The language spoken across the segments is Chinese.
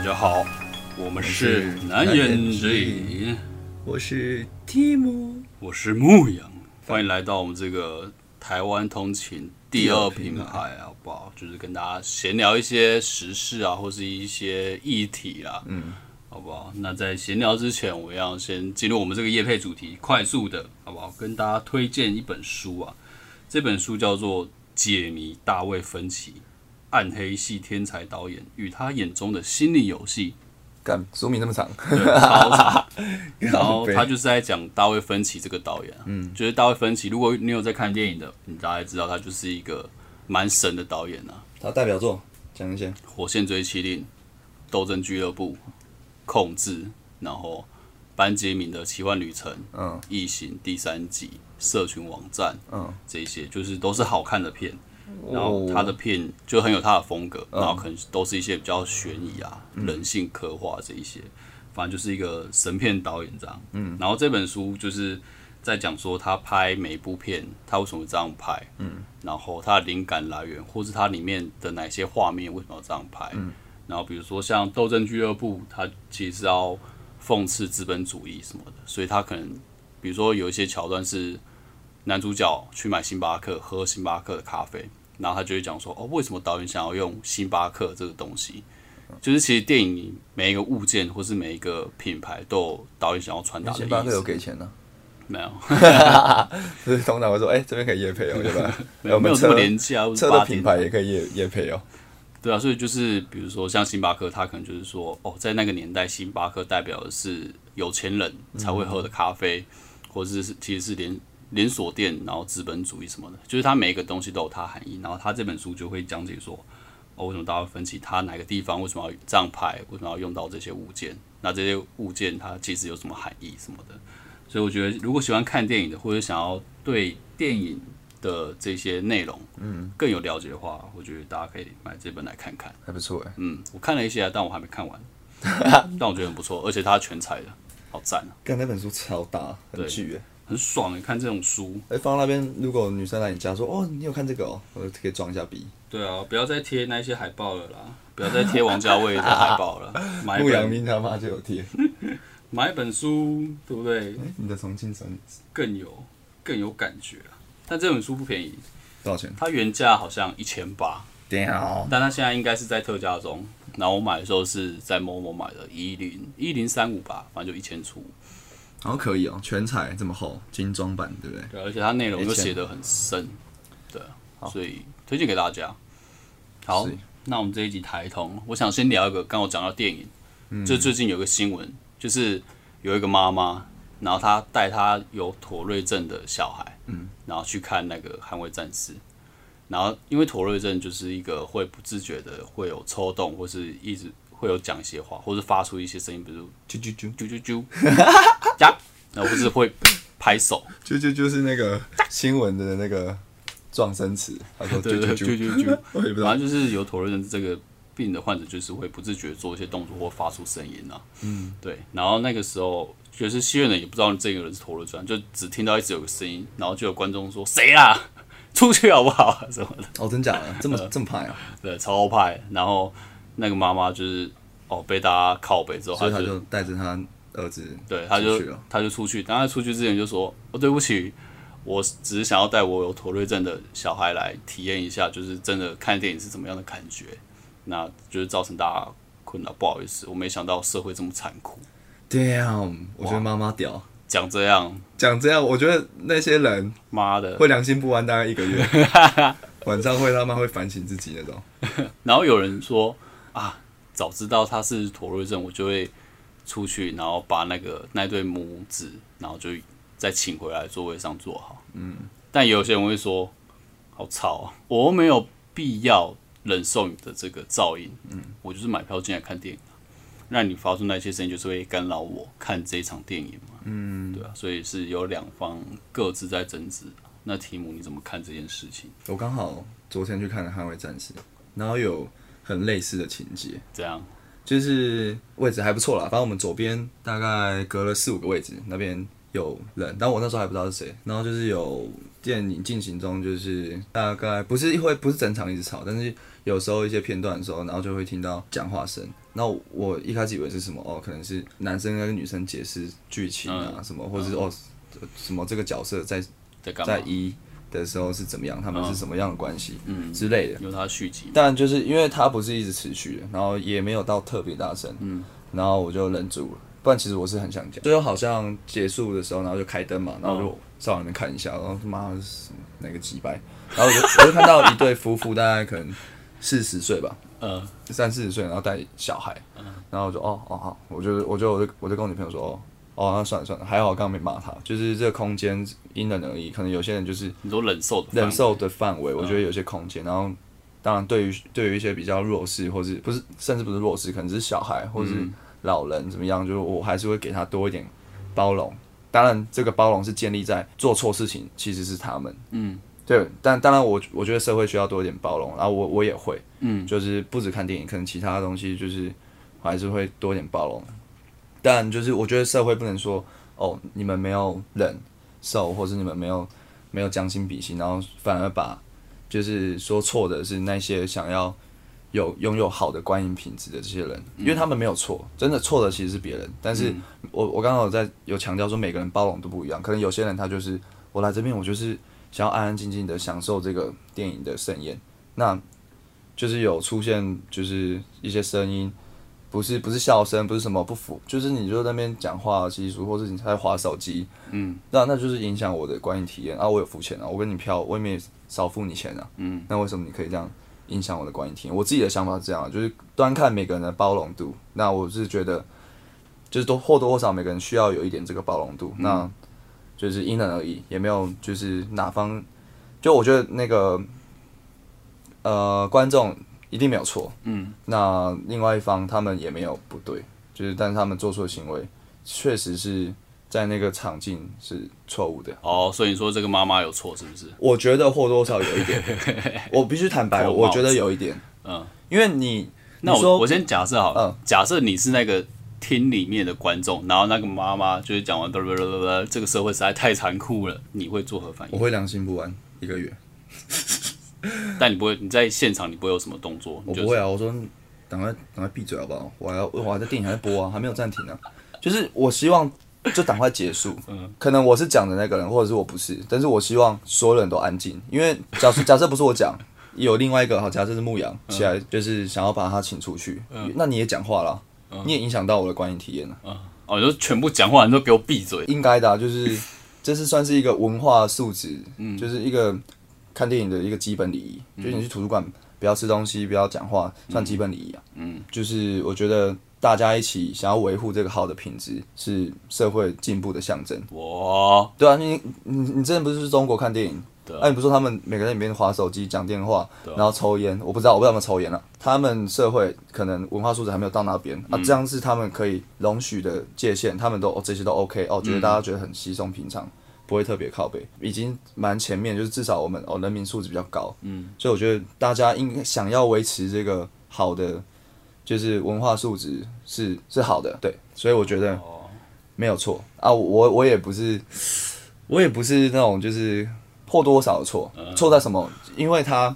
大家好，我们是南言之隐，我是提姆，我是牧羊，欢迎来到我们这个台湾通勤第二品牌，好不好？就是跟大家闲聊一些时事啊，或是一些议题啦，嗯，好不好？那在闲聊之前，我要先进入我们这个夜配主题，快速的，好不好？跟大家推荐一本书啊，这本书叫做《解谜大卫芬奇》。暗黑系天才导演与他眼中的心理游戏，干书名那么长，超长。然后他就是在讲大卫芬奇这个导演，嗯，就是大卫芬奇。如果你有在看电影的，你大概知道他就是一个蛮神的导演啊。他代表作讲一些《火线追击令》《斗争俱乐部》《控制》，然后班杰明的奇幻旅程，嗯，《异形》第三集，《社群网站》，嗯，这些就是都是好看的片。然后他的片就很有他的风格，然后可能都是一些比较悬疑啊、人性刻画这一些，反正就是一个神片导演这样。嗯，然后这本书就是在讲说他拍每一部片，他为什么这样拍，嗯，然后他的灵感来源，或是他里面的哪些画面为什么要这样拍，嗯，然后比如说像《斗争俱乐部》，他其实要讽刺资本主义什么的，所以他可能比如说有一些桥段是男主角去买星巴克喝星巴克的咖啡。然后他就会讲说：“哦，为什么导演想要用星巴克这个东西？就是其实电影里每一个物件或是每一个品牌都有导演想要传达的意思。”星巴克有给钱呢？没有。所 以通常会说：“哎，这边可以夜配哦，对吧？”没有没有这么廉价，车的品牌也可以夜夜配哦。对啊，所以就是比如说像星巴克，它可能就是说：“哦，在那个年代，星巴克代表的是有钱人才会喝的咖啡，或者是其实是连。”连锁店，然后资本主义什么的，就是它每一个东西都有它含义。然后他这本书就会讲解说，哦，为什么大家分析它哪个地方为什么要这样拍，为什么要用到这些物件？那这些物件它其实有什么含义什么的？所以我觉得，如果喜欢看电影的，或者想要对电影的这些内容，嗯，更有了解的话，我觉得大家可以买这本来看看，还不错哎。嗯，我看了一些，但我还没看完，但我觉得很不错，而且它全彩的，好赞啊！看那本书超大，很巨哎。很爽你看这种书，哎，放那边，如果女生来你家说，哦，你有看这个哦，我就可以装一下逼。对啊，不要再贴那些海报了啦，不要再贴王家卫的海报了。陆阳明他妈就有贴。买一本书，对不对？你的重庆生更有更有感觉啊！但这本书不便宜，多少钱？它原价好像一千八，屌！但它现在应该是在特价中。然后我买的时候是在某某买的，一零一零三五吧，反正就一千出。然后可以哦，全彩这么厚，精装版对不对？对，而且它内容又写的很深，对，所以推荐给大家。好，那我们这一集台通，我想先聊一个，刚我讲到电影，就最近有个新闻，就是有一个妈妈，然后她带她有妥瑞症的小孩，嗯，然后去看那个捍卫战士，然后因为妥瑞症就是一个会不自觉的会有抽动，或是一直。会有讲一些话，或者发出一些声音，比如啾啾啾。啾啾啾，呀，然后不是会拍手，啾啾就是那个新闻的那个撞声词，他说 啾啾啾。啾啾，反正就是有妥瑞症这个病的患者，就是会不自觉做一些动作或发出声音啊，嗯，对，然后那个时候就是戏院的也不知道这个人是妥瑞症，就只听到一直有个声音，然后就有观众说谁啊，出去好不好？什么的，哦，真假的，这么这么派啊，对，超派，然后。那个妈妈就是哦，被大家靠背之后，他就带着他儿子，对，他就他就出去。当他出去之前就说：“哦，对不起，我只是想要带我有妥瑞症的小孩来体验一下，就是真的看电影是怎么样的感觉。那就是造成大家困扰，不好意思，我没想到社会这么残酷。” Damn，我觉得妈妈屌，讲这样讲这样，我觉得那些人妈的会良心不安，大概一个月 晚上会他妈会反省自己那种。然后有人说。啊，早知道他是妥瑞症，我就会出去，然后把那个那对母子，然后就再请回来座位上坐好。嗯，但有些人会说，好吵啊，我没有必要忍受你的这个噪音。嗯，我就是买票进来看电影，让你发出那些声音，就是会干扰我看这场电影嘛。嗯，对啊，所以是有两方各自在争执。那提姆你怎么看这件事情？我刚好昨天去看了《捍卫战士》，然后有。很类似的情节，这样就是位置还不错啦。反正我们左边大概隔了四五个位置，那边有人，但我那时候还不知道是谁。然后就是有电影进行中，就是大概不是会不是整场一直吵，但是有时候一些片段的时候，然后就会听到讲话声。那我一开始以为是什么哦，可能是男生跟女生解释剧情啊什么，或者是哦什么这个角色在在一的时候是怎么样，他们是什么样的关系嗯。之类的。有他续集，但就是因为它不是一直持续的，然后也没有到特别大声，嗯，然后我就忍住了。不然其实我是很想讲，最后好像结束的时候，然后就开灯嘛，然后就上里面看一下，然后他妈是哪个几百，然后我就我就看到一对夫妇，大概可能四十岁吧，嗯，三四十岁，然后带小孩，嗯，然后我就哦哦好，我就我就我就我就跟我女朋友说，哦哦那算了算了，还好我刚刚没骂他，就是这个空间因人而异，可能有些人就是你说忍受忍受的范围，我觉得有些空间，然后当然对于对于一些比较弱势，或是不是甚至不是弱势，可能是小孩，或是。老人怎么样？就是我还是会给他多一点包容。当然，这个包容是建立在做错事情其实是他们。嗯，对。但当然，我我觉得社会需要多一点包容。然后我我也会，嗯，就是不止看电影，可能其他东西就是还是会多一点包容。但就是我觉得社会不能说哦，你们没有忍受，或是你们没有没有将心比心，然后反而把就是说错的是那些想要。有拥有好的观影品质的这些人，因为他们没有错，真的错的其实是别人。但是我我刚刚有在有强调说，每个人包容都不一样。可能有些人他就是我来这边，我就是想要安安静静的享受这个电影的盛宴。那就是有出现就是一些声音，不是不是笑声，不是什么不服，就是你就在那边讲话习俗，或者你在划手机，嗯，那那就是影响我的观影体验啊。我有付钱啊，我跟你票，我也没少付你钱啊，嗯，那为什么你可以这样？影响我的观影体验，我自己的想法是这样，就是端看每个人的包容度。那我是觉得，就是多或多或少每个人需要有一点这个包容度。那就是因人而异，也没有就是哪方，就我觉得那个呃观众一定没有错，嗯，那另外一方他们也没有不对，就是但是他们做出的行为确实是。在那个场景是错误的。哦，所以你说这个妈妈有错是不是？我觉得或多或少有一点，我必须坦白，我觉得有一点，嗯，因为你，那我我先假设好，嗯，假设你是那个厅里面的观众，然后那个妈妈就是讲完，这个社会实在太残酷了，你会作何反应？我会良心不安一个月，但你不会，你在现场你不会有什么动作？我不会啊，我说赶快赶快闭嘴好不好？我还要我还在电影还在播啊，还没有暂停呢，就是我希望。就赶快结束。嗯，可能我是讲的那个人，或者是我不是，但是我希望所有人都安静，因为假设假设不是我讲，有另外一个好，假设是牧羊起来，就是想要把他请出去，那你也讲话了，你也影响到我的观影体验了。哦，就全部讲话，你都给我闭嘴。应该的，就是这是算是一个文化素质，嗯，就是一个看电影的一个基本礼仪。就是你去图书馆不要吃东西，不要讲话，算基本礼仪啊。嗯，就是我觉得。大家一起想要维护这个好的品质，是社会进步的象征。哇，对啊，你你你之前不是去中国看电影？对，哎，你不说他们每个人里面划手机、讲电话，然后抽烟？我不知道，我不知道他们抽烟了。他们社会可能文化素质还没有到那边啊，这样是他们可以容许的界限。他们都哦这些都 OK 哦，觉得大家觉得很稀松平常，不会特别靠背，已经蛮前面，就是至少我们哦人民素质比较高。嗯，所以我觉得大家应想要维持这个好的。就是文化素质是是好的，对，所以我觉得没有错啊。我我也不是，我也不是那种就是破多或少的错，错在什么？因为他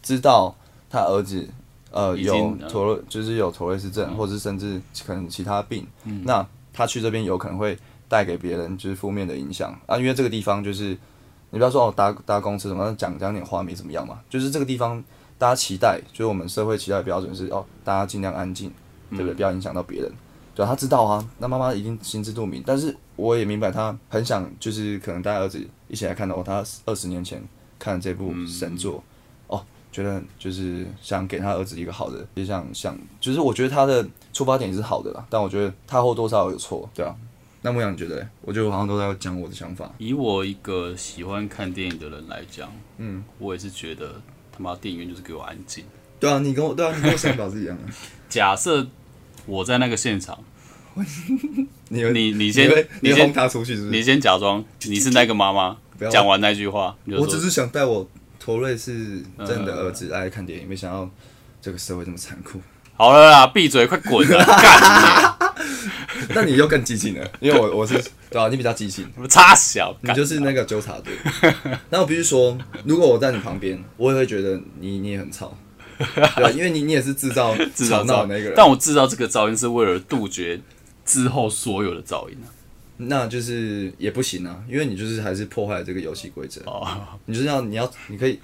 知道他儿子呃有妥就是有妥瑞氏症，或者是甚至可能其他病，那他去这边有可能会带给别人就是负面的影响啊。因为这个地方就是你不要说哦搭搭公车什么讲讲点话没怎么样嘛，就是这个地方。大家期待，就是我们社会期待的标准是哦，大家尽量安静，对不对？不要影响到别人。对，他知道啊。那妈妈一定心知肚明，但是我也明白，他很想就是可能带儿子一起来看到哦他二十年前看这部神作，哦，觉得就是想给他儿子一个好的，也想想，就是我觉得他的出发点是好的啦。但我觉得他或多少有错，对啊。那牧羊你觉得？我觉得我好像都在讲我的想法。以我一个喜欢看电影的人来讲，嗯，我也是觉得。他妈电影院就是给我安静。对啊，你跟我对啊，你跟我想法是一样的。假设我在那个现场，你你你先你先他出去是不是？你先假装你是那个妈妈，讲完那句话，我只是想带我头瑞是真的儿子爱看电影，没想到这个社会这么残酷。好了啦，闭嘴，快滚啊！干 那你又更激进了，因为我我是对啊，你比较激进，差小，你就是那个纠察队。那我必须说，如果我在你旁边，我也会觉得你你也很吵，对啊，因为你你也是制造制造吵闹的那个人。但我制造这个噪音是为了杜绝之后所有的噪音啊。那就是也不行啊，因为你就是还是破坏了这个游戏规则。哦，你就是要你要你可以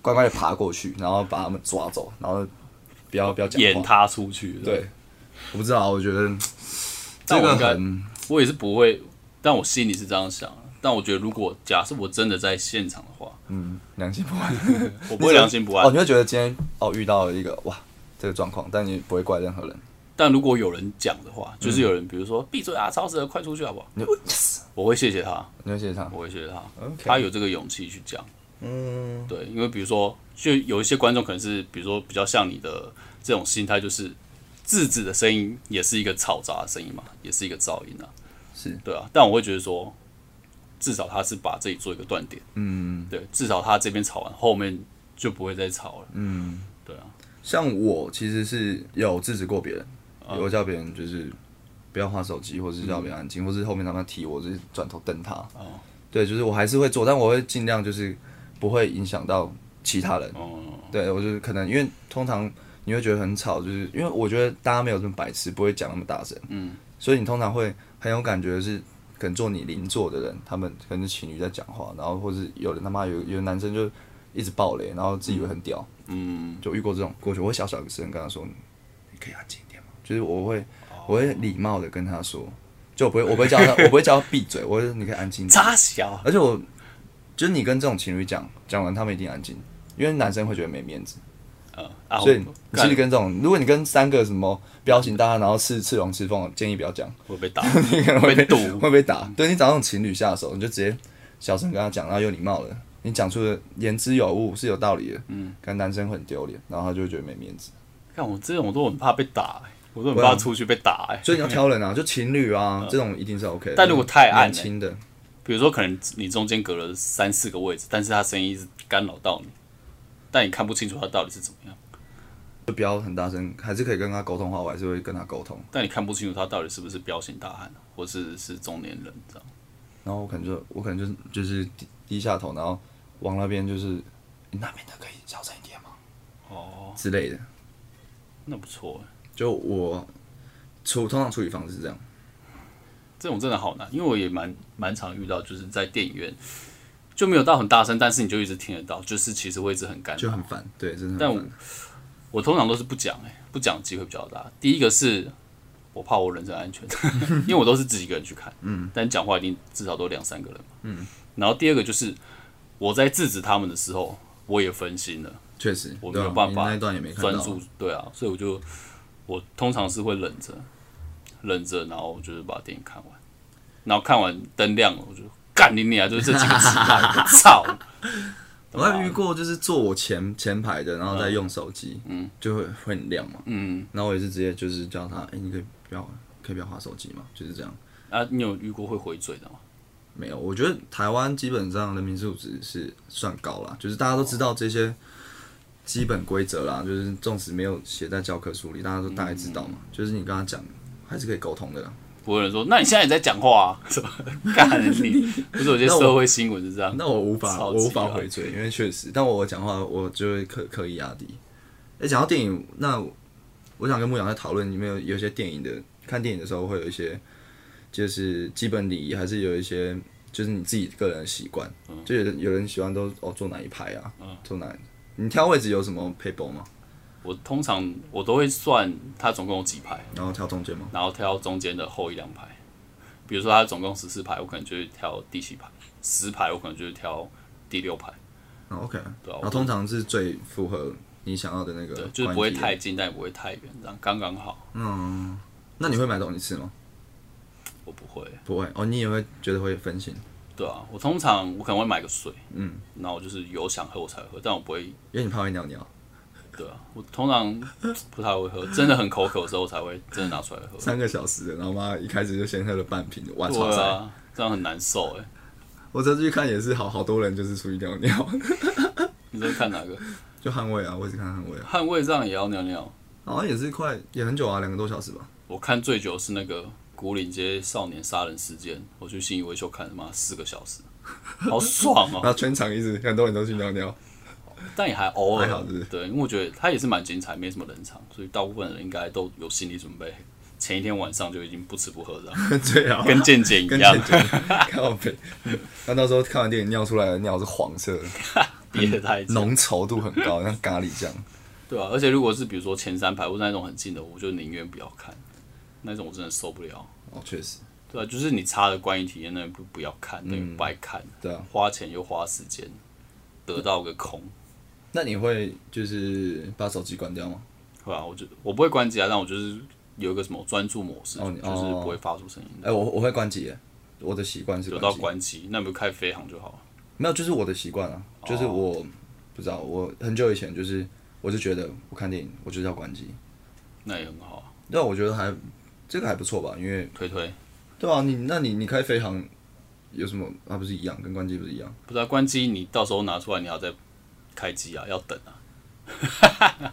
乖乖的爬过去，然后把他们抓走，然后不要不要讲演他出去。对，我不知道，我觉得这个很，我也是不会，但我心里是这样想。但我觉得，如果假设我真的在现场的话，嗯，良心不安，我不会良心不安。哦，你会觉得今天哦遇到了一个哇这个状况，但你不会怪任何人。但如果有人讲的话，就是有人，比如说闭嘴啊，超时了，快出去好不好？我会谢谢他，你会谢谢他，我会谢谢他，他有这个勇气去讲。嗯，对，因为比如说，就有一些观众可能是，比如说比较像你的这种心态，就是制止的声音也是一个嘈杂的声音嘛，也是一个噪音啊，是对啊。但我会觉得说，至少他是把这里做一个断点，嗯，对，至少他这边吵完，后面就不会再吵了，嗯，对啊。像我其实是有制止过别人。有叫别人就是不要划手机，或者是叫别人安静，或是后面他们提我，就是转头瞪他。哦，对，就是我还是会做，但我会尽量就是不会影响到其他人。哦，对我就是可能因为通常你会觉得很吵，就是因为我觉得大家没有这么白痴，不会讲那么大声。嗯，所以你通常会很有感觉是可能坐你邻座的人，他们可能是情侣在讲话，然后或者有人他妈有有男生就一直爆雷，然后自以为很屌。嗯，就遇过这种过去，我会小小的声跟他说，你可以安静一点吗。就是我会，我会礼貌的跟他说，就不会，我不会叫他，我不会叫他闭嘴，我说你可以安静。扎小，而且我，就是你跟这种情侣讲，讲完他们一定安静，因为男生会觉得没面子。呃，所以你其实跟这种，如果你跟三个什么彪形大汉，然后吃赤龙赤凤，建议不要讲，会被打，你可能会被堵，会被打。对你找那种情侣下手，你就直接小声跟他讲，然后有礼貌的，你讲出的言之有物，是有道理的。嗯，跟男生很丢脸，然后他就会觉得没面子。看我这种，我都很怕被打。我都很怕出去被打哎，所以你要挑人啊，就情侣啊，这种一定是 OK。但如果太暗，轻的，比如说可能你中间隔了三四个位置，但是他声音一直干扰到你，但你看不清楚他到底是怎么样，就不要很大声，还是可以跟他沟通的话，我还是会跟他沟通。但你看不清楚他到底是不是彪形大汉，或是是中年人这样。然后我可能就我可能就就是低低下头，然后往那边就是你那边的可以小声一点吗？哦，之类的，那不错哎。就我处通常处理方式是这样，这种真的好难，因为我也蛮蛮常遇到，就是在电影院就没有到很大声，但是你就一直听得到，就是其实位置很干，就很烦，对，真的。但我我通常都是不讲，哎，不讲机会比较大。第一个是我怕我人身安全，因为我都是自己一个人去看，嗯，但讲话一定至少都两三个人，嗯。然后第二个就是我在制止他们的时候，我也分心了，确实我没有办法专注，对啊，所以我就。我通常是会忍着，忍着，然后就是把电影看完，然后看完灯亮了，我就干你你啊！就是这几个词，操！我还遇过，就是坐我前前排的，然后再用手机，嗯，就会会很亮嘛，嗯，然后我也是直接就是叫他，哎，你可以不要，可以不要划手机嘛，就是这样。啊，你有遇过会回嘴的吗？没有，我觉得台湾基本上人民素质是算高了，就是大家都知道这些。基本规则啦，就是纵使没有写在教科书里，大家都大概知道嘛。就是你跟他讲，还是可以沟通的。不会说，那你现在也在讲话，啊？什么 干你？不是有些社会新闻是这样。那我无法，我无法回嘴，因为确实，但我讲话我就会刻刻意压低。哎，讲到电影，那我想跟牧羊在讨论，你们有有些电影的看电影的时候会有一些，就是基本礼仪，还是有一些就是你自己个人的习惯。就有人有人喜欢都哦坐哪一排啊？坐哪？你挑位置有什么配包吗？我通常我都会算它总共有几排，然后挑中间吗？然后挑中间的后一两排。比如说它总共十四排，我可能就会挑第七排；十排我可能就会挑第六排。OK，对啊。然后通常是最符合你想要的那个，就是不会太近，但也不会太远，这样刚刚好。嗯，那你会买东西吃吗？我不会，不会哦。你也会觉得会分心？对啊，我通常我可能会买个水，嗯，然后就是有想喝我才喝，但我不会，因为你怕会尿尿。对啊，我通常不太会喝，真的很口渴的时候才会真的拿出来喝。三个小时的，然后妈一开始就先喝了半瓶，哇塞，这样很难受哎。我这次去看也是好好多人就是出去尿尿。你在看哪个？就捍卫啊，我也是看捍卫。捍卫这样也要尿尿？好像也是快也很久啊，两个多小时吧。我看最久是那个古岭街少年杀人事件，我去信义维修看，他妈四个小时，好爽哦、然后全场一直很多人都去尿尿，但也还偶尔对，因为我觉得他也是蛮精彩，没什么冷场，所以大部分人应该都有心理准备，前一天晚上就已经不吃不喝这样，最好跟健健一样姐，姐靠背。他到时候看完电影尿出来的尿是黄色的，憋得太。浓稠度很高，像咖喱酱。对啊，而且如果是比如说前三排或是那种很近的，我就宁愿不要看，那种我真的受不了。哦，确实，对啊，就是你差的观影体验，那不不要看，那嗯个白看，对啊。花钱又花时间，得到个空。那你会就是把手机关掉吗？会啊，我就我不会关机啊，但我就是有一个什么专注模式，哦你就是不会发出声音哎、我我会关机耶，我的习惯是有到关机。关机，那你不开飞行就好了。没有，就是我的习惯啊，就是哦我不知道，我很久以前就是我就觉得我看电影我就是要关机，那也很好啊，但我觉得还这个还不错吧，因为推推。对啊，你那你你开飞行有什么？啊，不是一样，跟关机不是一样？不是啊，关机你到时候拿出来，你要再开机啊，要等啊，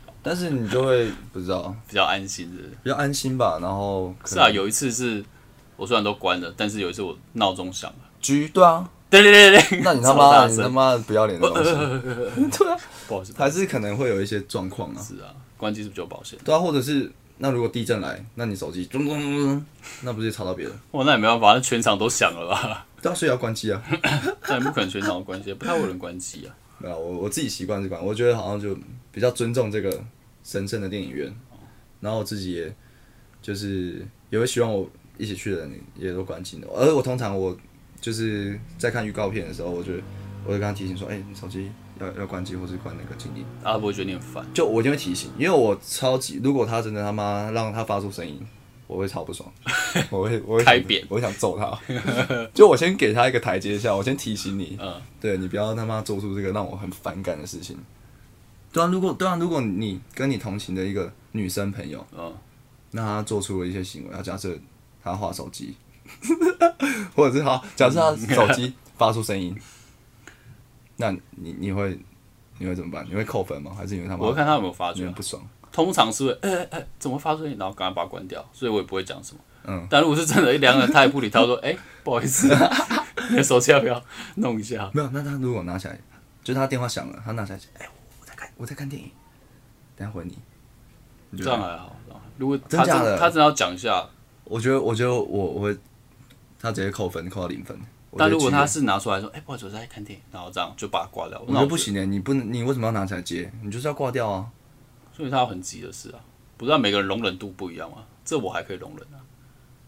但是你就会不知道，比较安心的。比较安心吧。然后可是啊，有一次是我虽然都关了，但是有一次我闹钟响了。居对啊，对对对对，那你他超妈你他妈不要脸的东西，对啊，不好意思，还是可能会有一些状况啊。是啊，关机是比较保险。对啊，或者是那如果地震来，那你手机咚咚咚咚，那不是吵到别人？哇，那也没办法，那全场都响了吧？对啊，所以要关机啊。但也不可能全场都关机，不太会有人关机啊。对啊，我我自己习惯是关，我觉得好像就比较尊重这个神圣的电影院，然后我自己也就是也会希望我一起去的人也都关机的，而我通常我就是在看预告片的时候，我就我就跟他提醒说，哎、你手机要要关机或是关那个静音，啊，不会觉得你很烦。就我一定会提醒，因为我超级，如果他真的他妈让他发出声音，我会超不爽，我会我会想开扁我会想揍他，就我先给他一个台阶下，我先提醒你，嗯，对你不要他妈做出这个让我很反感的事情。对啊，如果对啊，如果你跟你同行的一个女生朋友，嗯，那她做出了一些行为，她假设她划手机，或者是好，假设她手机发出声音，那你你会你会怎么办？你会扣分吗？还是因为他妈我会看他有没有发觉啊。你很不爽？通常是会，哎哎哎，怎么发出去，然后赶快把它关掉，所以我也不会讲什么。嗯，但如果是真的，一两个人他也不理他，说，哎，不好意思，你的手机要不要弄一下？没有，那他如果拿起来，就是他电话响了，他拿起来，哎、我在看我在看电影，等下回你。这样还好。如果他真假的他真的要讲一下，我觉得，我觉得我我会，他直接扣分，扣到零分。但如果他是拿出来说，哎，不好意思，我在看电影，然后这样就把它挂掉，我那觉得不行的，你不能，你为什么要拿起来接？你就是要挂掉啊！所以他有很急的事啊，不知道每个人容忍度不一样嘛，这我还可以容忍啊。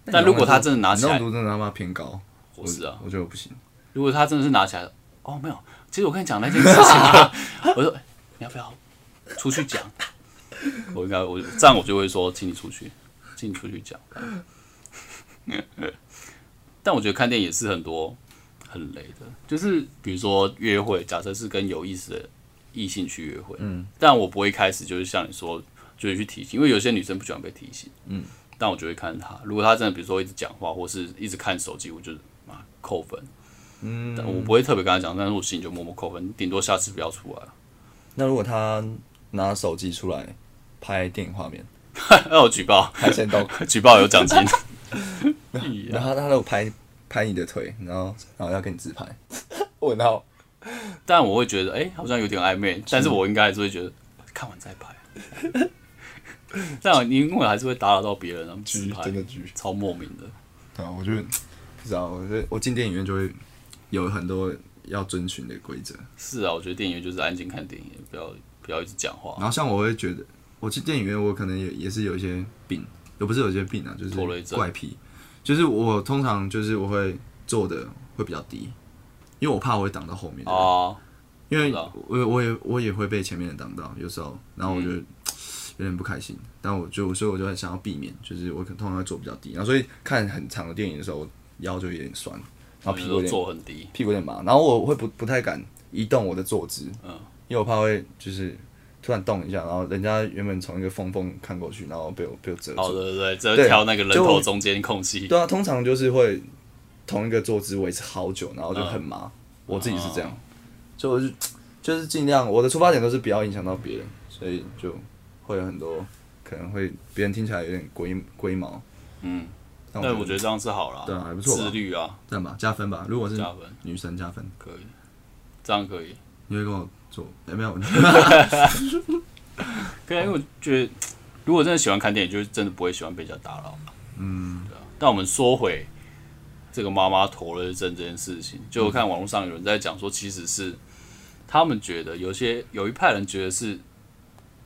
但如果他真的拿起来容忍度真的他妈偏高，我是啊，我觉得我不行。如果他真的是拿起来，哦，没有，其实我跟你讲那件事情啊，我说、哎你要不要出去讲？我应该我这样我就会说，请你出去，请你出去讲。但我觉得看电影也是很多很雷的，就是比如说约会，假设是跟有意思的异性去约会，嗯，但我不会开始就是像你说，就是去提醒，因为有些女生不喜欢被提醒，嗯，但我就会看她，如果她真的比如说一直讲话或是一直看手机，我就啊扣分，嗯，但我不会特别跟她讲，但是我心里就默默扣分，顶多下次不要出来了。那如果她拿手机出来拍电影画面，那我举报，拍先动，举报有奖金。然后他他都拍拍你的腿，然后然后要跟你自拍，问号。但我会觉得，哎、好像有点暧昧，但是我应该还是会觉得看完再拍。这样你因为还是会打扰到别人，然后自拍，真的剧超莫名的。对啊，我觉得不知道，我觉得我进电影院就会有很多要遵循的规则。是啊，我觉得电影院就是安静看电影，不要不要一直讲话。然后像我会觉得，我去电影院，我可能也也是有一些病，也不是有一些病啊，就是怪癖。就是我通常就是我会坐的会比较低，因为我怕我会挡到后面的人。哦，因为我我也我也会被前面的挡到，有时候，然后我就嗯有点不开心，但我就所以我就很想要避免，就是我可能通常会坐比较低，然后所以看很长的电影的时候，我腰就有点酸，然后屁股有坐很低，屁股有点麻，然后我会不不太敢移动我的坐姿，嗯，因为我怕会就是突然动一下，然后人家原本从一个缝缝看过去，然后被我被我遮住。哦，对对对，只挑那个人头中间空隙。对啊，通常就是会同一个坐姿维持好久，然后就很嗯麻。我自己是这样，所以我就就是尽量我的出发点都是不要影响到别人，所以就会有很多可能会别人听起来有点龟龟毛，嗯，但我觉得这样是好了，对啊，还不错，自律啊，这样吧，加分吧。如果是加分，女生加分可以，这样可以。你会跟我做？有没有？可以，因为我觉得，如果真的喜欢看电影，就是真的不会喜欢被人家打扰嗯，对啊。但我们缩回这个妈妈陀瑞症这件事情，就我看网络上有人在讲说，其实是他们觉得有些有一派人觉得是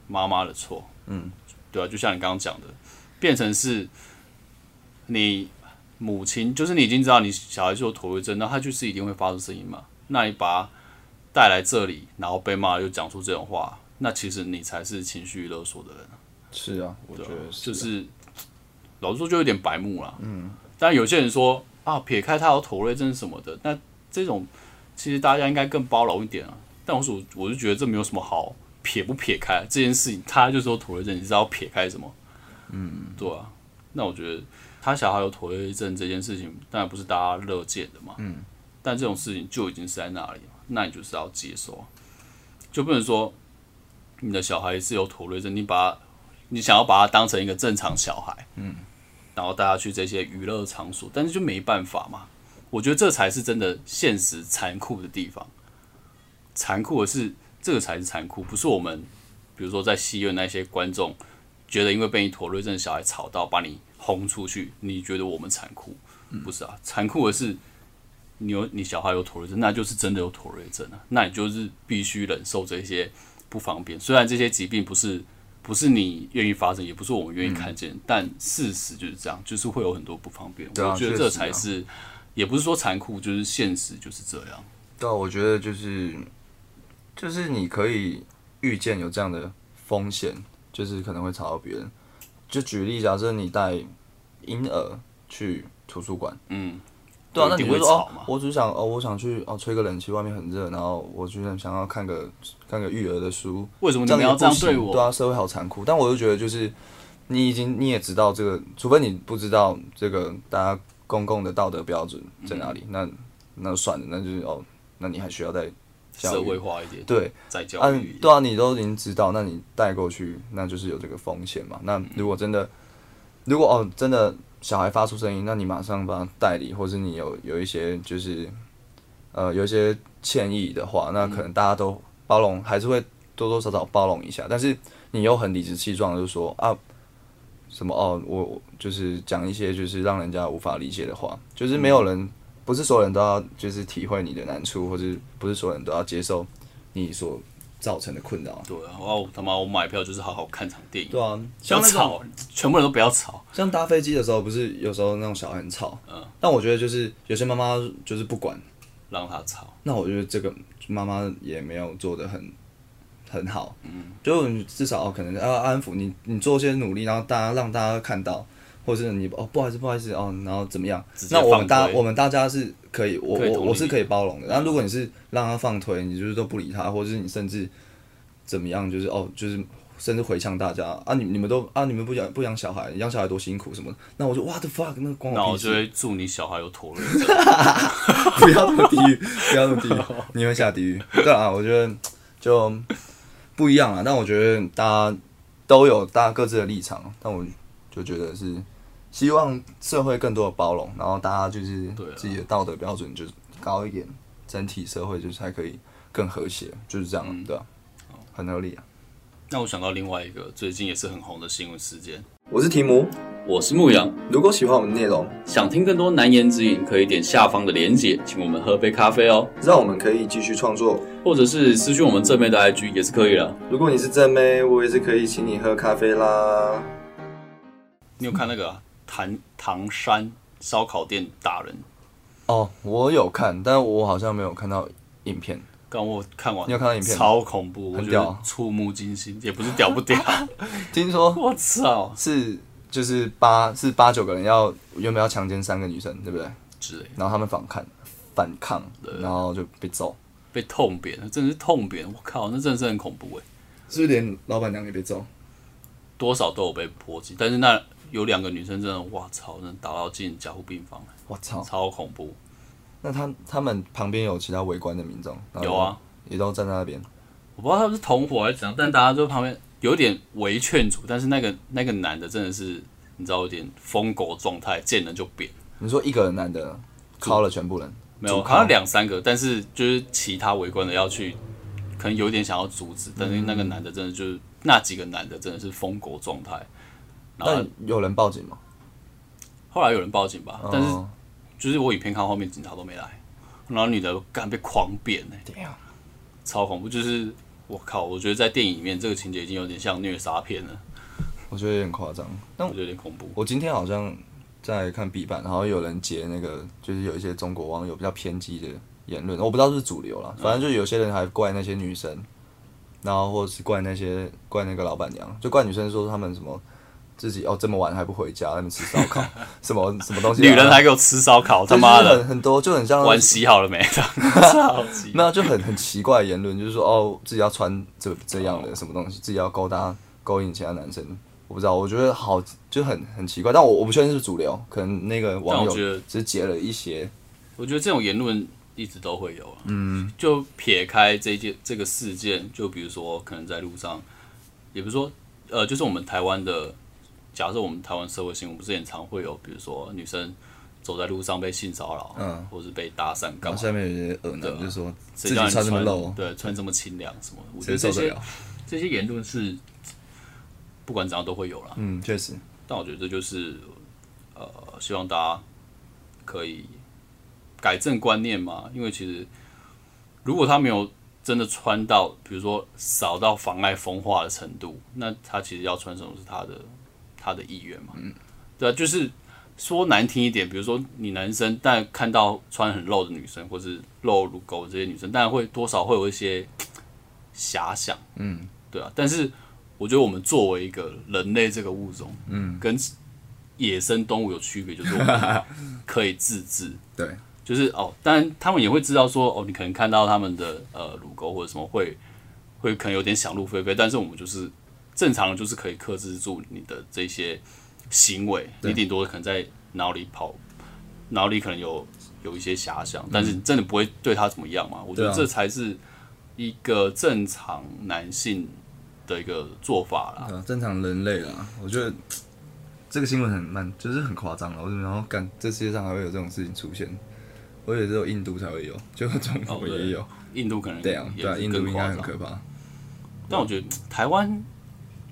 妈妈的错，嗯，对啊，就像你刚刚讲的，变成是。你母亲就是你已经知道你小孩就有妥瑞症，那他就是一定会发出声音嘛？那你把他带来这里，然后被骂又讲出这种话，那其实你才是情绪勒索的人。是啊，我觉得就是老实说就有点白目了。嗯，但有些人说啊，撇开他有妥瑞症什么的，那这种其实大家应该更包容一点啊。但我说我就觉得这没有什么好撇不撇开这件事情，他就说妥瑞症，你知道撇开什么？嗯，对啊。那我觉得。他小孩有妥瑞症这件事情，当然不是大家乐见的嘛。嗯。但这种事情就已经是在那里了，那你就是要接受，就不能说你的小孩是有妥瑞症，你把你想要把他当成一个正常小孩，嗯，然后大家去这些娱乐场所，但是就没办法嘛。我觉得这才是真的现实残酷的地方。残酷的是，这个才是残酷，不是我们比如说在戏院那些观众觉得因为被你妥瑞症小孩吵到把你。轰出去，你觉得我们残酷？不是啊，残酷的是你有你小孩有妥瑞症，那就是真的有妥瑞症啊，那你就是必须忍受这些不方便。虽然这些疾病不是不是你愿意发生，也不是我们愿意看见，但事实就是这样，就是会有很多不方便。我觉得这才是，也不是说残酷，就是现实就是这样。对啊，我觉得就是就是你可以预见有这样的风险，就是可能会吵到别人。就举例，假设你带婴儿去图书馆，嗯，对啊，那你会说哦，我只想哦，我想去哦，吹个冷气，外面很热，然后我居然想要看个看个育儿的书，为什么你要这样对我？对啊，社会好残酷。但我就觉得，就是你已经你也知道这个，除非你不知道这个大家公共的道德标准在哪里，那那算了，那就是哦，那你还需要再。社会化一点，对，再教育，对啊，你都已经知道，那你带过去，那就是有这个风险嘛。那如果真的，如果哦，真的小孩发出声音，那你马上帮他代理，或者你有有一些就是，呃，有一些歉意的话，那可能大家都包容，还是会多多少少包容一下。但是你又很理直气壮，就说啊，什么哦，我就是讲一些就是让人家无法理解的话，就是没有人。不是所有人都要就是体会你的难处，或者不是所有人都要接受你所造成的困扰。对啊，我他妈我买票就是好好看场电影。对啊，像吵，全部人都不要吵。像搭飞机的时候，不是有时候那种小孩很吵。嗯。但我觉得就是有些妈妈就是不管，让他吵。那我觉得这个妈妈也没有做的很很好。嗯。就至少可能要安抚你，你做些努力，然后大家让大家看到。或者是你哦，不好意思，不好意思哦，然后怎么样？那我们大我们大家是可以，我我我是可以包容的。然后如果你是让他放推，你就是都不理他，或者是你甚至怎么样，就是哦，就是甚至回呛大家啊，你你们都啊，你们不养不养小孩，养小孩多辛苦什么？那我就 what the fuck，那光我就会祝你小孩有妥瑞 不要那么地狱，不要那么地狱，你会下地狱。对啊，我觉得就不一样啊。但我觉得大家都有大家各自的立场，但我就觉得是。希望社会更多的包容，然后大家就是自己的道德标准就是高一点，整体社会就是还可以更和谐，就是这样，对吧？很合理啊。那我想到另外一个最近也是很红的新闻事件。我是提姆，我是牧羊。如果喜欢我们的内容，想听更多难言之隐，可以点下方的连结，请我们喝杯咖啡哦，让我们可以继续创作，或者是私讯我们正妹的 IG 也是可以的。如果你是正妹，我也是可以请你喝咖啡啦。你有看那个？唐唐山烧烤店打人哦，我有看，但我好像没有看到影片。刚我看完，你有看到影片？超恐怖，很屌，触目惊心，也不是屌不屌。听说 我操，是就是八是八九个人要原本要强奸三个女生，对不对？之类。然后他们反抗反抗，然后就被揍，被痛扁，真的是痛扁。我靠，那真的是很恐怖哎。是不是连老板娘也被揍？多少都有被波及，但是那。有两个女生真的，哇操！能打到进加护病房，我操，超恐怖。那他他们旁边有其他围观的民众？有啊，也都站在那边。我不知道他们是同伙还是怎样，但大家就旁边有点围劝阻。但是那个那个男的真的是你知道有点疯狗状态，见人就扁。你说一个男的敲了全部人，没有，好像两三个，但是就是其他围观的要去，可能有点想要阻止，但是那个男的真的就是那几个男的真的是疯狗状态。那有人报警吗？后来有人报警吧，但是就是我影片看后面警察都没来，然后女的干被狂扁呢，超恐怖！就是我靠，我觉得在电影里面这个情节已经有点像虐杀片了，我觉得有点夸张，但我觉得有点恐怖。我今天好像在看 B 版，然后有人截那个，就是有一些中国网友比较偏激的言论，我不知道是主流了，反正就有些人还怪那些女生，然后或者是怪那些怪那个老板娘，就怪女生说他们什么。自己哦，这么晚还不回家，那边吃烧烤，什么什么东西？女人还给我吃烧烤，他妈的，很多就很像。关洗好了没？那就很很奇怪的言论，就是说哦，自己要穿这这样的什么东西，自己要勾搭勾引其他男生，我不知道，我觉得好就很很奇怪，但我我不确定是主流，可能那个网友只截了一些。我觉得这种言论一直都会有啊，嗯，就撇开这件这个事件，就比如说可能在路上，也不是说呃，就是我们台湾的。假设我们台湾社会新闻不是也常会有，比如说女生走在路上被性骚扰，嗯，或是被搭讪，干嘛？下面有些恶男就说自己穿这么露，对，穿这么清凉什么？我觉得这些这些言论是不管怎样都会有了，嗯，确实。但我觉得这就是呃，希望大家可以改正观念嘛，因为其实如果他没有真的穿到，比如说少到妨碍风化的程度，那他其实要穿什么是他的。他的意愿嘛，嗯，对啊，就是说难听一点，比如说你男生，但看到穿很露的女生，或是露乳沟这些女生，当然会多少会有一些遐想，嗯，对啊。但是我觉得我们作为一个人类这个物种，嗯，跟野生动物有区别，就是我们可以自制，对，就是哦，当然他们也会知道说，哦，你可能看到他们的呃乳沟或者什么会会可能有点想入非非，但是我们就是。正常就是可以克制住你的这些行为，你顶多可能在脑里跑，脑里可能有有一些遐想，但是真的不会对他怎么样嘛？我觉得这才是一个正常男性的一个做法啦，正常人类啦。我觉得这个新闻很慢，就是很夸张了。我然后感这世界上还会有这种事情出现，我以为只有印度才会有，就中国也有，印度可能对啊，对啊，印度应该很可怕。但我觉得台湾。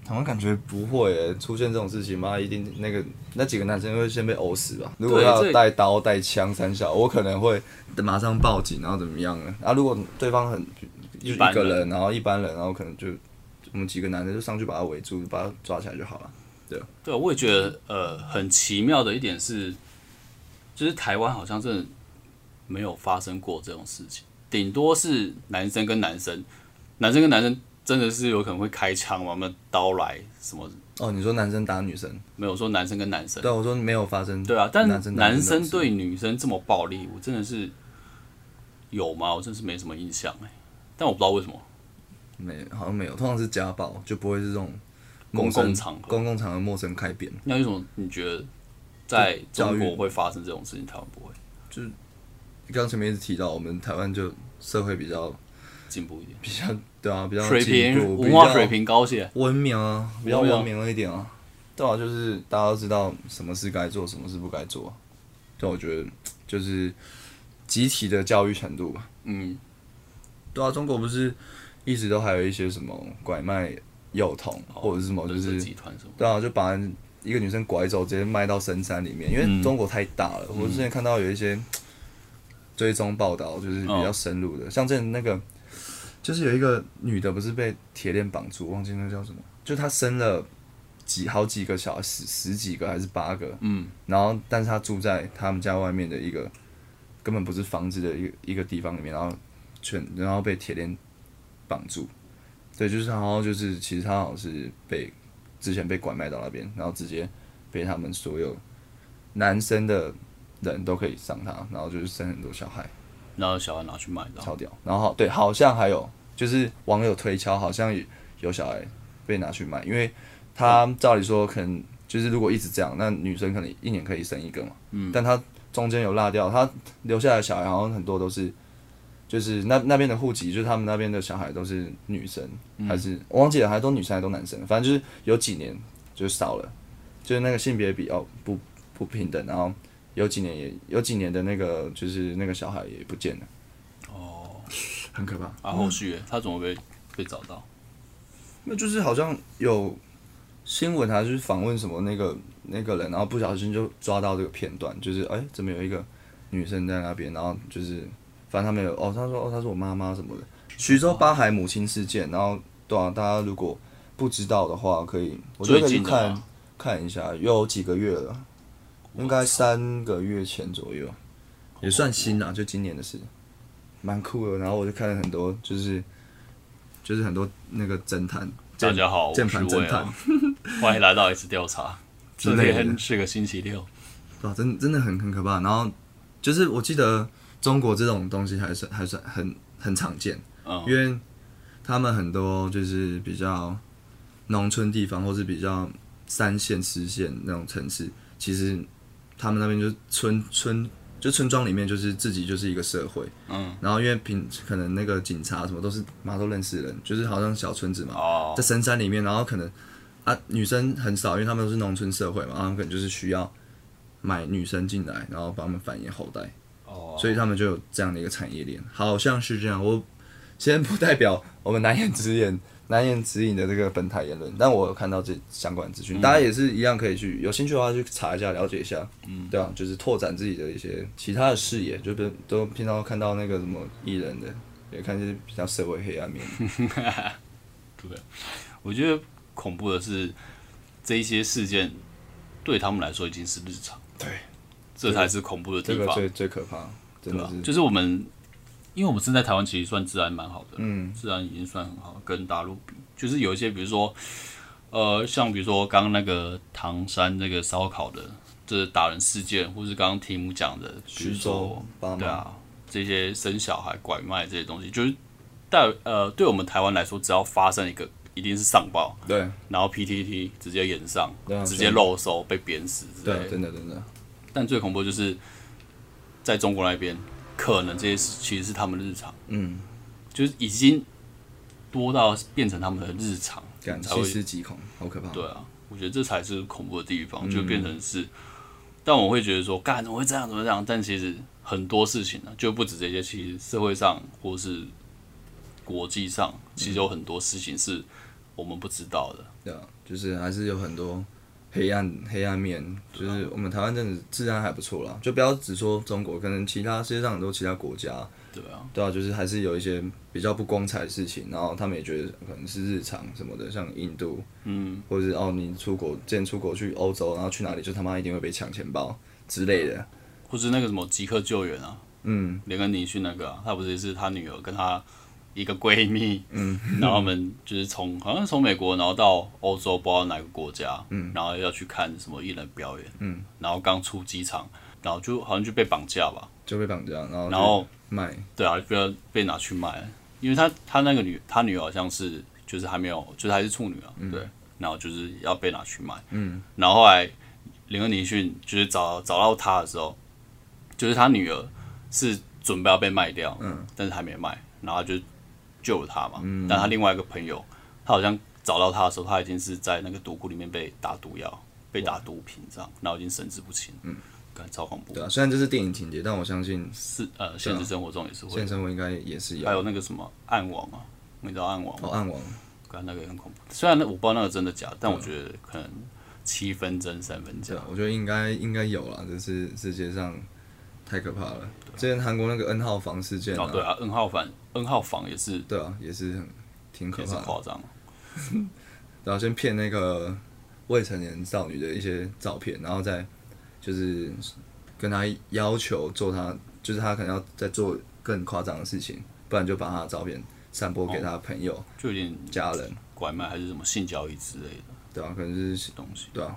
台湾感觉不会出现这种事情吗？一定那个那几个男生会先被殴死吧？如果要带刀带枪三小，我可能会马上报警，然后怎么样呢？啊，如果对方很就一个人，然后一般人，然后可能就我们几个男的就上去把他围住，把他抓起来就好了。对，对，我也觉得呃很奇妙的一点是，就是台湾好像真的没有发生过这种事情，顶多是男生跟男生，男生跟男生。真的是有可能会开枪吗？那刀来什么？哦，你说男生打女生？没有说男生跟男生。对，我说没有发生。对啊，但男生对女生这么暴力，我真的是有吗？我真是没什么印象哎。但我不知道为什么，没好像没有，通常是家暴，就不会是这种公共场合、公共场合陌生开扁。那为什么你觉得在中国会发生这种事情？台湾不会？就是刚前面一直提到，我们台湾就社会比较。进步一点，比较对啊，比较水平文化水平高些，文明啊，比较文明了一点啊。对啊，就是大家都知道什么是该做，什么是不该做。但我觉得就是集体的教育程度吧。嗯，对啊，中国不是一直都还有一些什么拐卖幼童或者是什么，就是对啊，就把一个女生拐走，直接卖到深山里面。因为中国太大了，我之前看到有一些追踪报道，就是比较深入的，像这那个。就是有一个女的，不是被铁链绑住，忘记那叫什么？就她生了几好几个小孩，十十几个还是八个？嗯，然后但是她住在他们家外面的一个根本不是房子的一个一个地方里面，然后全然后被铁链绑住。对，就是然后就是其实她好像是被之前被拐卖到那边，然后直接被他们所有男生的人都可以上她，然后就是生很多小孩，然后小孩拿去卖，超屌。然后对，好像还有。就是网友推敲，好像有小孩被拿去卖，因为他照理说可能就是如果一直这样，那女生可能一年可以生一个嘛。嗯。但他中间有落掉，他留下来小孩好像很多都是，就是那那边的户籍，就是他们那边的小孩都是女生，还是我忘记了，还都女生还都男生，反正就是有几年就少了，就是那个性别比较不不平等，然后有几年也有几年的那个就是那个小孩也不见了，哦，很可怕。啊，后续耶他怎么被被找到？那就是好像有新闻还是访问什么那个那个人，然后不小心就抓到这个片段，就是哎、怎么有一个女生在那边，然后就是反正他们有哦，他说哦她是我妈妈什么的。徐州八海母亲事件，然后对啊，大家如果不知道的话，可以我觉得可以去最近的看吗看一下，有几个月了，应该三个月前左右，也算新啊，就今年的事，蛮酷的。然后我就看了很多，就是就是很多那个侦探，大家好，我键是盘侦探 欢迎来到一次调查。之今天是个星期六，哇，真真的很很可怕。然后就是我记得中国这种东西还是还算很很常见，嗯因为他们很多就是比较农村地方或是比较三线、四线那种城市，其实他们那边就村村就村庄里面就是自己就是一个社会，嗯，然后因为平可能那个警察什么都是妈都认识人，就是好像小村子嘛，哦。在，深山里面，然后可能啊女生很少，因为他们都是农村社会嘛，然后他们可能就是需要买女生进来，然后帮他们繁衍后代，哦，所以他们就有这样的一个产业链，好像是这样。我先不代表我们难言之隐、难言之隐的这个本台言论，但我有看到这相关资讯，大家也是一样可以去有兴趣的话去查一下、了解一下，嗯，对啊，就是拓展自己的一些其他的视野，就比都平常看到那个什么艺人的，也看一些比较社会黑暗面。对。我觉得恐怖的是这一些事件对他们来说已经是日常，对，这才是恐怖的地方，这个最最可怕，真的是？就是我们，因为我们身在台湾，其实算治安蛮好的，嗯，治安已经算很好，跟大陆比，就是有一些，比如说，呃，像比如说刚刚那个唐山那个烧烤的这打人事件，或是刚刚题目讲的，徐说州八妈，对啊，这些生小孩、拐卖这些东西，就是带呃，对我们台湾来说，只要发生一个，一定是上报，对然后 PTT 直接演上，直接露收被鞭死之类对，真的真的，但最恐怖就是在中国那边，可能这些事其实是他们日常，嗯，就是已经多到变成他们的日常，感细思极恐，好可怕。对啊，我觉得这才是恐怖的地嗯方，就变成是，但我会觉得说，干怎么会这样，怎么这样？但其实很多事情呢、就不止这些，其实社会上或是国际上，其实有很多事情是我们不知道的。对啊，就是还是有很多黑暗黑暗面，就是我们台湾真的治安还不错啦，就不要只说中国，可能其他世界上很多其他国家，对啊，对啊，就是还是有一些比较不光彩的事情，然后他们也觉得可能是日常什么的，像印度，嗯，或者是哦你出国，之前出国去欧洲，然后去哪里就他妈一定会被抢钱包之类的，或是那个什么即刻救援啊，嗯，连恩尼逊那个、啊，他不是也是他女儿跟他一个闺蜜，嗯，然后他们就是从好像从美国，然后到欧洲，不知道哪个国家，嗯，然后要去看什么艺人表演，嗯，然后刚出机场，然后就好像就被绑架吧，就被绑架，然后然后卖，对啊，不要被拿去卖，因为他他那个女他女儿好像是就是还没有，就是还是处女啊，对，然后就是要被拿去卖，嗯，然后后来林恩尼逊就是找找到他的时候，就是他女儿是准备要被卖掉，嗯，但是还没卖，然后就救了他嘛，嗯，但他另外一个朋友，他好像找到他的时候，他已经是在那个毒库里面被打毒药，被打毒品这样，然后已经神志不清，嗯，感觉超恐怖，对啊，虽然这是电影情节，但我相信是呃现实生活中也是会。现实生活应该也是有，还有那个什么暗网啊，你知道暗网吗？哦暗网，刚那个也很恐怖。虽然那我不知道那个真的假的，但我觉得可能七分真三分假。我觉得应该应该有啦，这是世界上太可怕了。之前韩国那个 N 号房事件哦，对啊，N 号房 N 号房也是对啊，也是很挺可怕的。夸张。然后先骗那个未成年少女的一些照片，然后再就是跟她要求做她，就是她可能要再做更夸张的事情，不然就把她的照片散播给她的朋友、就有点家人，拐卖还是什么性交易之类的对啊，可能是东西。对啊，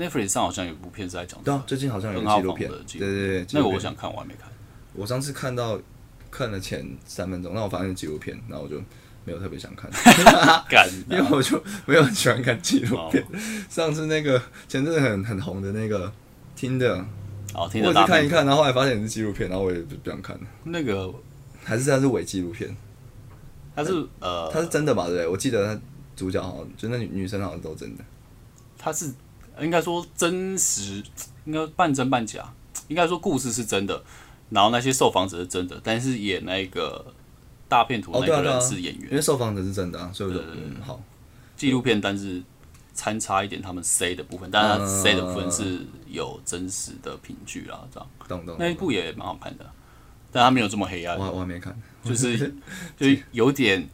Netflix 上好像有部片子在讲对啊，，最近好像有纪录片，的对对对，那个我想看，我还没看。我上次看到看了前三分钟，那我发现纪录片，然后我就没有特别想看，干，因为我就没有很喜欢看纪录片。哦。上次那个前阵子很很红的那个听的，好听我也着大片是看一看，然后后来发现是纪录片，然后我也不不想看了，那个还是它是伪纪录片，它是呃，它是真的吧？对不对？我记得它主角好像就那女女生好像都真的，它是应该说真实，应该半真半假。应该说故事是真的，然后那些受访者是真的，但是演那个大片图那个人是演员，因为受访者是真的啊，所以嗯好。纪录片，但是参差一点他们 C 的部分，但是 C 的部分是有真实的凭据啦，这样。懂懂。那一部也蛮好看的，但他没有这么黑暗。我我还没看，就是 就有点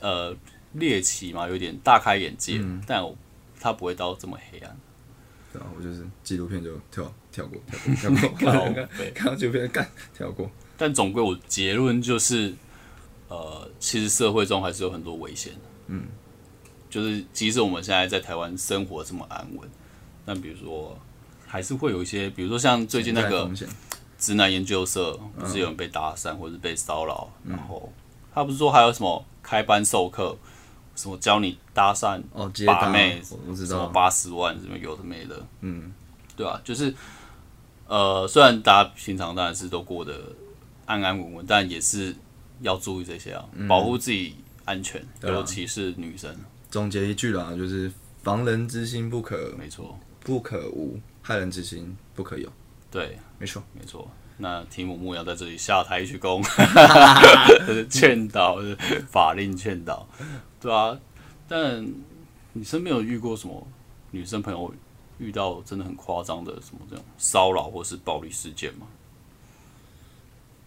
呃猎奇嘛，有点大开眼界，但他不会到这么黑暗。对啊，我就是纪录片就跳跳过，跳过，跳过，看到纪录片干跳过。但总归我结论就是，呃，其实社会中还是有很多危险。嗯。就是即使我们现在在台湾生活这么安稳，但比如说还是会有一些，比如说像最近那个直男研究社，不是有人被搭讪或者被骚扰，然后他不是说还有什么开班授课，什么教你搭讪哦，把妹，我知道，什么八十万什么有的没的，嗯，对啊？就是呃，虽然大家平常当然是都过得安安稳稳，但也是要注意这些啊，保护自己安全，尤其是女生。总结一句啦，就是防人之心不可，没错，不可无；害人之心不可有。对，没错，没错。那提姆木要在这里下台去攻，劝导，法令劝导，对啊。但你身边有遇过什么女生朋友遇到真的很夸张的什么这种骚扰或是暴力事件吗？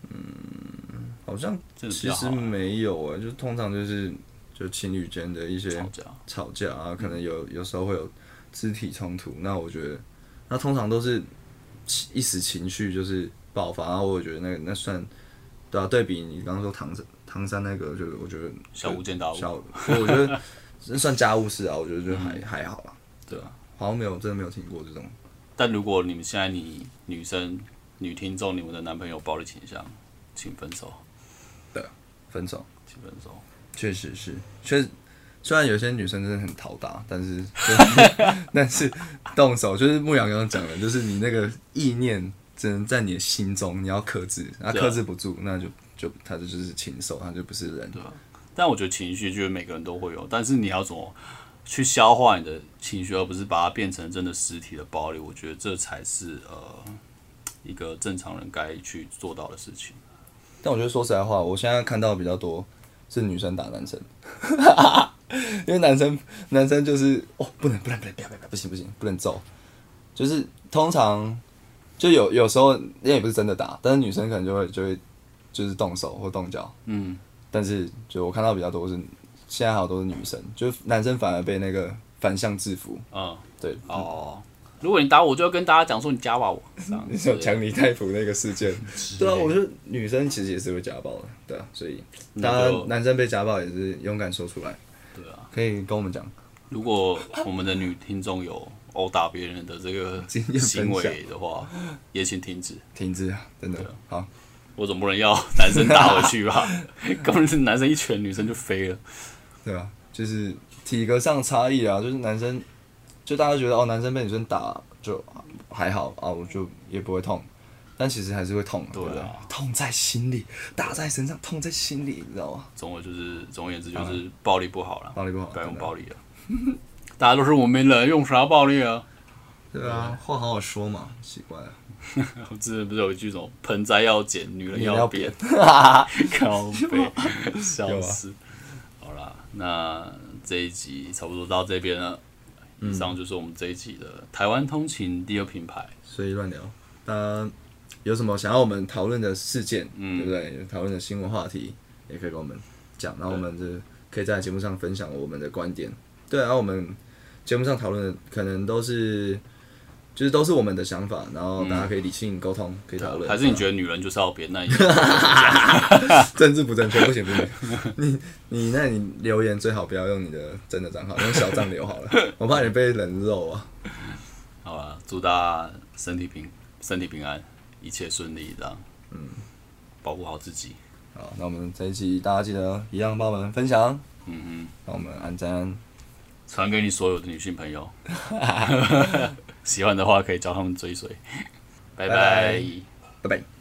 嗯，好像其实没有啊，就通常就是。就情侣间的一些吵架，吵架啊，可能有有时候会有肢体冲突。那我觉得，那通常都是一时情绪就是爆发。然后我觉得那个那算对啊，对比你刚刚说唐山唐山那个，就是我觉得小巫见大巫。小，我觉得那算家务事啊。我觉得就还还好啦。对啊，好像没有真的没有听过这种。但如果你们现在你女生女听众，你们的男朋友暴力倾向，请分手。对，分手，请分手。确实是，确虽然有些女生真的很讨打，但是 但是动手就是牧羊刚刚讲的，就是你那个意念只能在你的心中，你要克制，那克制不住，那就就他这就是禽兽，他就不是人。对但我觉得情绪就是每个人都会有，但是你要怎么去消化你的情绪，而不是把它变成真的实体的暴力，我觉得这才是呃一个正常人该去做到的事情。但我觉得说实在话，我现在看到比较多。是女生打男生，因为男生男生就是哦，不能不能不能不要不要不行不行不能揍，就是通常就有有时候那也不是真的打，但是女生可能就会就会就是动手或动脚，嗯，但是就我看到比较多是现在好多是女生，就男生反而被那个反向制服，嗯，对。哦。如果你打我，就要跟大家讲说你家暴我。你说强尼戴普那个事件，对啊，我觉得女生其实也是会家暴的，对啊，所以当然男生被家暴也是勇敢说出来，对啊，可以跟我们讲。如果我们的女听众有殴打别人的这个行为的话，也请停止，停止啊，真的好。我总不能要男生打回去吧？根本是男生一拳，女生就飞了。对啊，就是体格上差异啊，就是男生。就大家觉得哦，男生被女生打就还好啊，我就也不会痛，但其实还是会痛，对不对？痛在心里，打在身上，痛在心里，你知道吗？总而就是，总而言之就是暴力不好了，暴力不好，不要用暴力了。大家都是我们人，用啥暴力啊？对啊，话好好说嘛，奇怪。我之前不是有一句什么“盆栽要剪，女人要扁”，靠背，笑死。好啦，那这一集差不多到这边了。以上就是我们这一集的台湾通勤第二品牌，所以乱聊。大家有什么想要我们讨论的事件，嗯对不对？讨论的新闻话题，也可以跟我们讲，然后我们就可以在节目上分享我们的观点。对，然后我们节目上讨论的可能都是。就是都是我们的想法，然后大家可以理性沟通，可以讨论。还是你觉得女人就是要别那一 政治不正确，不行不行。你你那你留言最好不要用你的真的账号，用小账留好了，我怕你被人肉啊。好了，祝大家身体平身体平安，一切顺利，这样。嗯，保护好自己。好，那我们这一期大家记得一样帮我们分享。嗯嗯，帮我们安赞，传给你所有的女性朋友。喜欢的话可以叫他们追随，拜拜，拜拜。